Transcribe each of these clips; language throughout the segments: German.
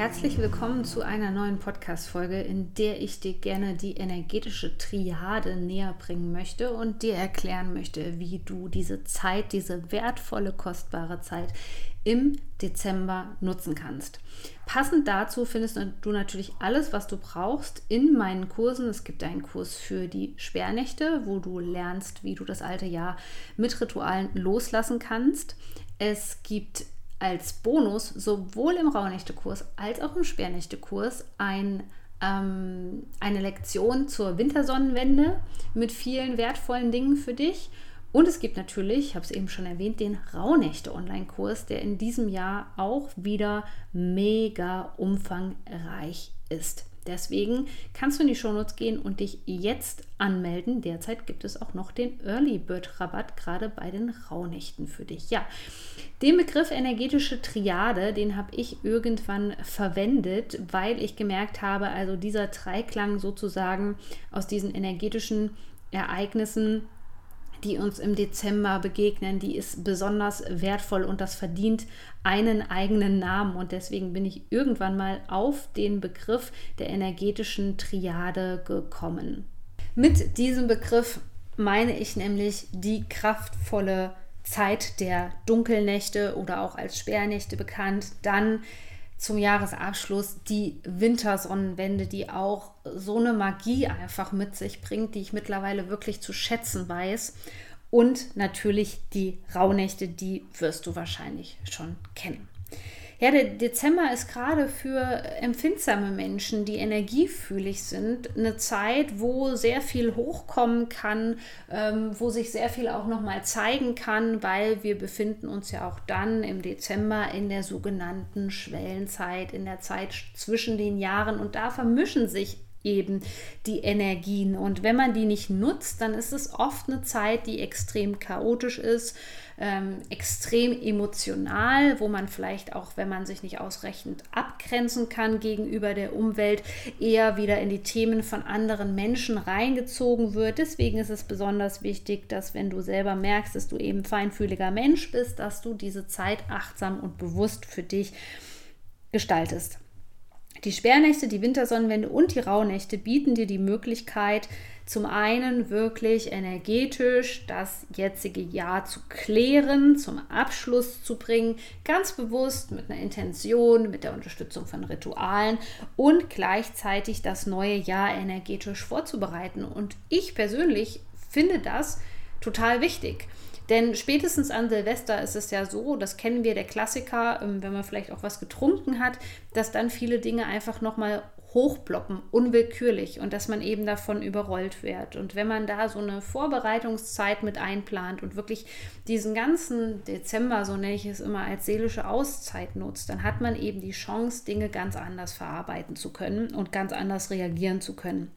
Herzlich willkommen zu einer neuen Podcast-Folge, in der ich dir gerne die energetische Triade näher bringen möchte und dir erklären möchte, wie du diese Zeit, diese wertvolle, kostbare Zeit im Dezember nutzen kannst. Passend dazu findest du natürlich alles, was du brauchst in meinen Kursen. Es gibt einen Kurs für die Sperrnächte, wo du lernst, wie du das alte Jahr mit Ritualen loslassen kannst. Es gibt als Bonus sowohl im Rauhnächte-Kurs als auch im Sperrnächte-Kurs ein, ähm, eine Lektion zur Wintersonnenwende mit vielen wertvollen Dingen für dich. Und es gibt natürlich, ich habe es eben schon erwähnt, den Rauhnächte-Online-Kurs, der in diesem Jahr auch wieder mega umfangreich ist. Deswegen kannst du in die Shownotes gehen und dich jetzt anmelden. Derzeit gibt es auch noch den Early Bird Rabatt, gerade bei den Rauhnächten für dich. Ja, den Begriff energetische Triade, den habe ich irgendwann verwendet, weil ich gemerkt habe, also dieser Dreiklang sozusagen aus diesen energetischen Ereignissen die uns im Dezember begegnen, die ist besonders wertvoll und das verdient einen eigenen Namen. Und deswegen bin ich irgendwann mal auf den Begriff der energetischen Triade gekommen. Mit diesem Begriff meine ich nämlich die kraftvolle Zeit der Dunkelnächte oder auch als Sperrnächte bekannt, dann zum Jahresabschluss die Wintersonnenwende, die auch so eine Magie einfach mit sich bringt, die ich mittlerweile wirklich zu schätzen weiß. Und natürlich die Rauhnächte, die wirst du wahrscheinlich schon kennen. Ja, der Dezember ist gerade für empfindsame Menschen, die energiefühlig sind, eine Zeit, wo sehr viel hochkommen kann, ähm, wo sich sehr viel auch nochmal zeigen kann, weil wir befinden uns ja auch dann im Dezember in der sogenannten Schwellenzeit, in der Zeit zwischen den Jahren. Und da vermischen sich eben die Energien. Und wenn man die nicht nutzt, dann ist es oft eine Zeit, die extrem chaotisch ist, ähm, extrem emotional, wo man vielleicht auch, wenn man sich nicht ausreichend abgrenzen kann gegenüber der Umwelt, eher wieder in die Themen von anderen Menschen reingezogen wird. Deswegen ist es besonders wichtig, dass wenn du selber merkst, dass du eben feinfühliger Mensch bist, dass du diese Zeit achtsam und bewusst für dich gestaltest. Die Sperrnächte, die Wintersonnenwende und die Rauhnächte bieten dir die Möglichkeit, zum einen wirklich energetisch das jetzige Jahr zu klären, zum Abschluss zu bringen, ganz bewusst mit einer Intention, mit der Unterstützung von Ritualen und gleichzeitig das neue Jahr energetisch vorzubereiten. Und ich persönlich finde das total wichtig. Denn spätestens an Silvester ist es ja so, das kennen wir, der Klassiker, ähm, wenn man vielleicht auch was getrunken hat, dass dann viele Dinge einfach nochmal hochploppen, unwillkürlich und dass man eben davon überrollt wird. Und wenn man da so eine Vorbereitungszeit mit einplant und wirklich diesen ganzen Dezember, so nenne ich es immer, als seelische Auszeit nutzt, dann hat man eben die Chance, Dinge ganz anders verarbeiten zu können und ganz anders reagieren zu können.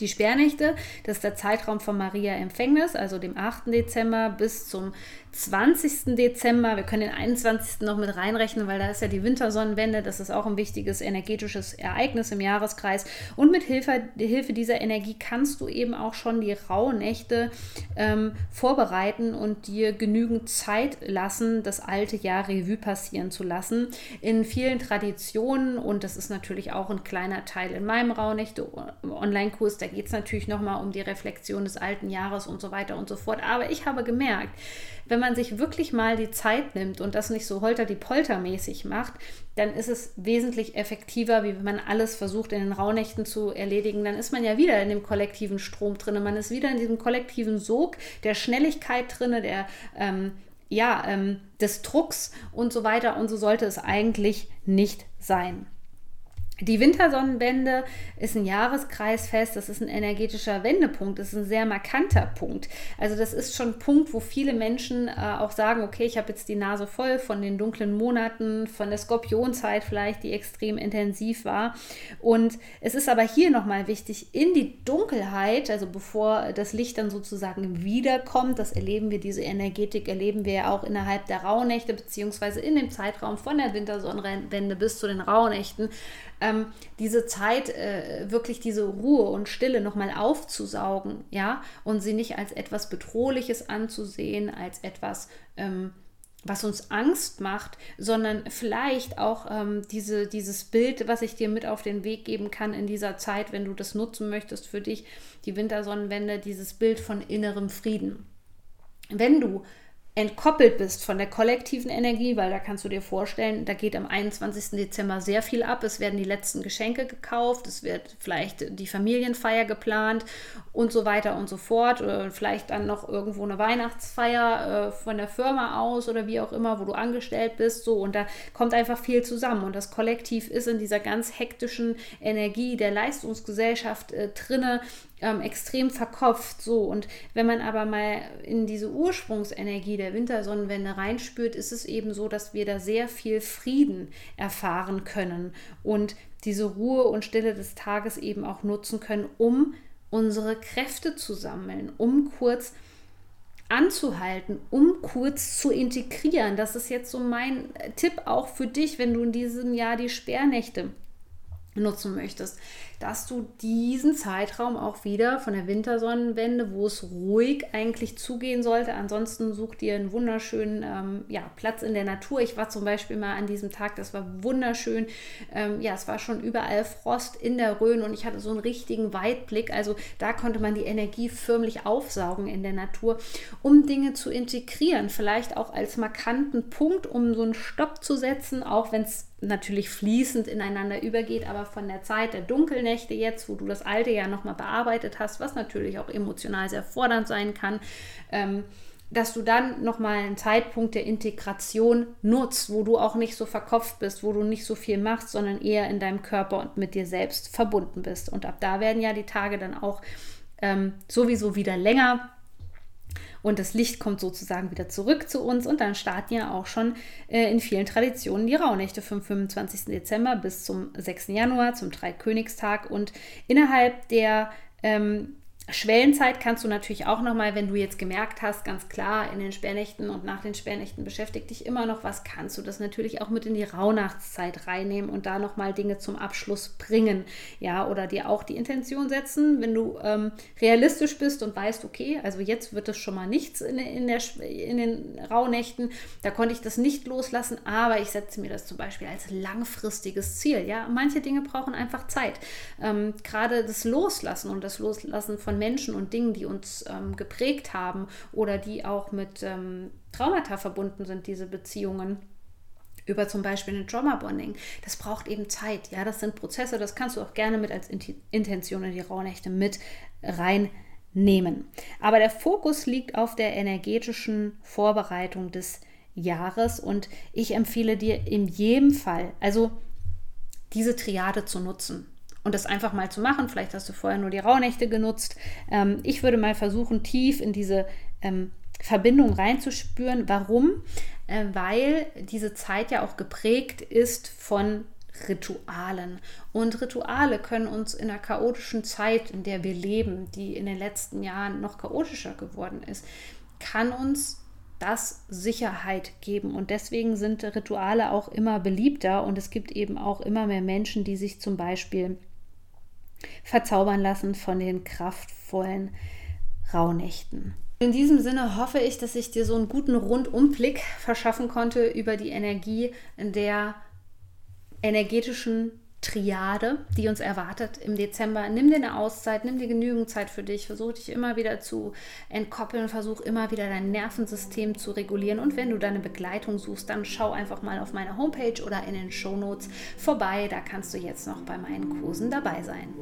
Die Sperrnächte, das ist der Zeitraum von Maria Empfängnis, also dem 8. Dezember bis zum 20. Dezember. Wir können den 21. noch mit reinrechnen, weil da ist ja die Wintersonnenwende. Das ist auch ein wichtiges energetisches Ereignis im Jahreskreis. Und mit Hilfe, Hilfe dieser Energie kannst du eben auch schon die Rauhnächte ähm, vorbereiten und dir genügend Zeit lassen, das alte Jahr Revue passieren zu lassen. In vielen Traditionen, und das ist natürlich auch ein kleiner Teil in meinem Rauhnächte-Online-Kurs, da geht es natürlich nochmal um die Reflexion des alten Jahres und so weiter und so fort. Aber ich habe gemerkt, wenn man sich wirklich mal die Zeit nimmt und das nicht so holter die Polter mäßig macht, dann ist es wesentlich effektiver, wie wenn man alles versucht in den Rauhnächten zu erledigen. Dann ist man ja wieder in dem kollektiven Strom drin. Man ist wieder in diesem kollektiven Sog der Schnelligkeit drin, der ähm, ja, ähm, des Drucks und so weiter. Und so sollte es eigentlich nicht sein. Die Wintersonnenwende ist ein Jahreskreisfest, das ist ein energetischer Wendepunkt, das ist ein sehr markanter Punkt. Also das ist schon ein Punkt, wo viele Menschen äh, auch sagen, okay, ich habe jetzt die Nase voll von den dunklen Monaten, von der Skorpionzeit vielleicht, die extrem intensiv war. Und es ist aber hier nochmal wichtig, in die Dunkelheit, also bevor das Licht dann sozusagen wiederkommt, das erleben wir, diese Energetik erleben wir ja auch innerhalb der Rauhnächte, beziehungsweise in dem Zeitraum von der Wintersonnenwende bis zu den Rauhnächten, ähm, diese Zeit, äh, wirklich diese Ruhe und Stille nochmal aufzusaugen, ja, und sie nicht als etwas Bedrohliches anzusehen, als etwas, ähm, was uns Angst macht, sondern vielleicht auch ähm, diese, dieses Bild, was ich dir mit auf den Weg geben kann in dieser Zeit, wenn du das nutzen möchtest für dich, die Wintersonnenwende, dieses Bild von innerem Frieden. Wenn du entkoppelt bist von der kollektiven Energie, weil da kannst du dir vorstellen, da geht am 21. Dezember sehr viel ab. Es werden die letzten Geschenke gekauft, es wird vielleicht die Familienfeier geplant und so weiter und so fort. Oder vielleicht dann noch irgendwo eine Weihnachtsfeier äh, von der Firma aus oder wie auch immer, wo du angestellt bist. So, und da kommt einfach viel zusammen. Und das Kollektiv ist in dieser ganz hektischen Energie der Leistungsgesellschaft äh, drinne ähm, extrem verkopft. So, und wenn man aber mal in diese Ursprungsenergie der Wintersonnenwende reinspürt, ist es eben so, dass wir da sehr viel Frieden erfahren können und diese Ruhe und Stille des Tages eben auch nutzen können, um unsere Kräfte zu sammeln, um kurz anzuhalten, um kurz zu integrieren. Das ist jetzt so mein Tipp auch für dich, wenn du in diesem Jahr die Sperrnächte nutzen möchtest dass du diesen Zeitraum auch wieder von der Wintersonnenwende, wo es ruhig eigentlich zugehen sollte, ansonsten such dir einen wunderschönen ähm, ja, Platz in der Natur. Ich war zum Beispiel mal an diesem Tag, das war wunderschön. Ähm, ja, es war schon überall Frost in der Rhön und ich hatte so einen richtigen Weitblick. Also da konnte man die Energie förmlich aufsaugen in der Natur, um Dinge zu integrieren. Vielleicht auch als markanten Punkt, um so einen Stopp zu setzen, auch wenn es natürlich fließend ineinander übergeht, aber von der Zeit der Dunkelnächte jetzt, wo du das alte ja nochmal bearbeitet hast, was natürlich auch emotional sehr fordernd sein kann, ähm, dass du dann nochmal einen Zeitpunkt der Integration nutzt, wo du auch nicht so verkopft bist, wo du nicht so viel machst, sondern eher in deinem Körper und mit dir selbst verbunden bist. Und ab da werden ja die Tage dann auch ähm, sowieso wieder länger und das Licht kommt sozusagen wieder zurück zu uns und dann starten ja auch schon äh, in vielen Traditionen die Rauhnächte vom 25. Dezember bis zum 6. Januar, zum Dreikönigstag und innerhalb der ähm, Schwellenzeit kannst du natürlich auch nochmal, wenn du jetzt gemerkt hast, ganz klar, in den Sperrnächten und nach den Sperrnächten beschäftigt dich immer noch was, kannst du das natürlich auch mit in die Rauhnachtszeit reinnehmen und da nochmal Dinge zum Abschluss bringen. Ja, oder dir auch die Intention setzen, wenn du ähm, realistisch bist und weißt, okay, also jetzt wird es schon mal nichts in, in, der, in den Rauhnächten, da konnte ich das nicht loslassen, aber ich setze mir das zum Beispiel als langfristiges Ziel. Ja, manche Dinge brauchen einfach Zeit. Ähm, Gerade das Loslassen und das Loslassen von Menschen und Dingen, die uns ähm, geprägt haben oder die auch mit ähm, Traumata verbunden sind, diese Beziehungen über zum Beispiel ein Trauma-Bonding. Das braucht eben Zeit. Ja, das sind Prozesse, das kannst du auch gerne mit als Intention in die Rauhnächte mit reinnehmen. Aber der Fokus liegt auf der energetischen Vorbereitung des Jahres und ich empfehle dir in jedem Fall, also diese Triade zu nutzen und das einfach mal zu machen. Vielleicht hast du vorher nur die Rauhnächte genutzt. Ähm, ich würde mal versuchen, tief in diese ähm, Verbindung reinzuspüren. Warum? Äh, weil diese Zeit ja auch geprägt ist von Ritualen. Und Rituale können uns in der chaotischen Zeit, in der wir leben, die in den letzten Jahren noch chaotischer geworden ist, kann uns das Sicherheit geben. Und deswegen sind Rituale auch immer beliebter und es gibt eben auch immer mehr Menschen, die sich zum Beispiel verzaubern lassen von den kraftvollen Rauhnächten. In diesem Sinne hoffe ich, dass ich dir so einen guten Rundumblick verschaffen konnte über die Energie der energetischen Triade, die uns erwartet im Dezember. Nimm dir eine Auszeit, nimm dir genügend Zeit für dich, versuch dich immer wieder zu entkoppeln, versuch immer wieder dein Nervensystem zu regulieren. Und wenn du deine Begleitung suchst, dann schau einfach mal auf meiner Homepage oder in den Show Notes vorbei. Da kannst du jetzt noch bei meinen Kursen dabei sein.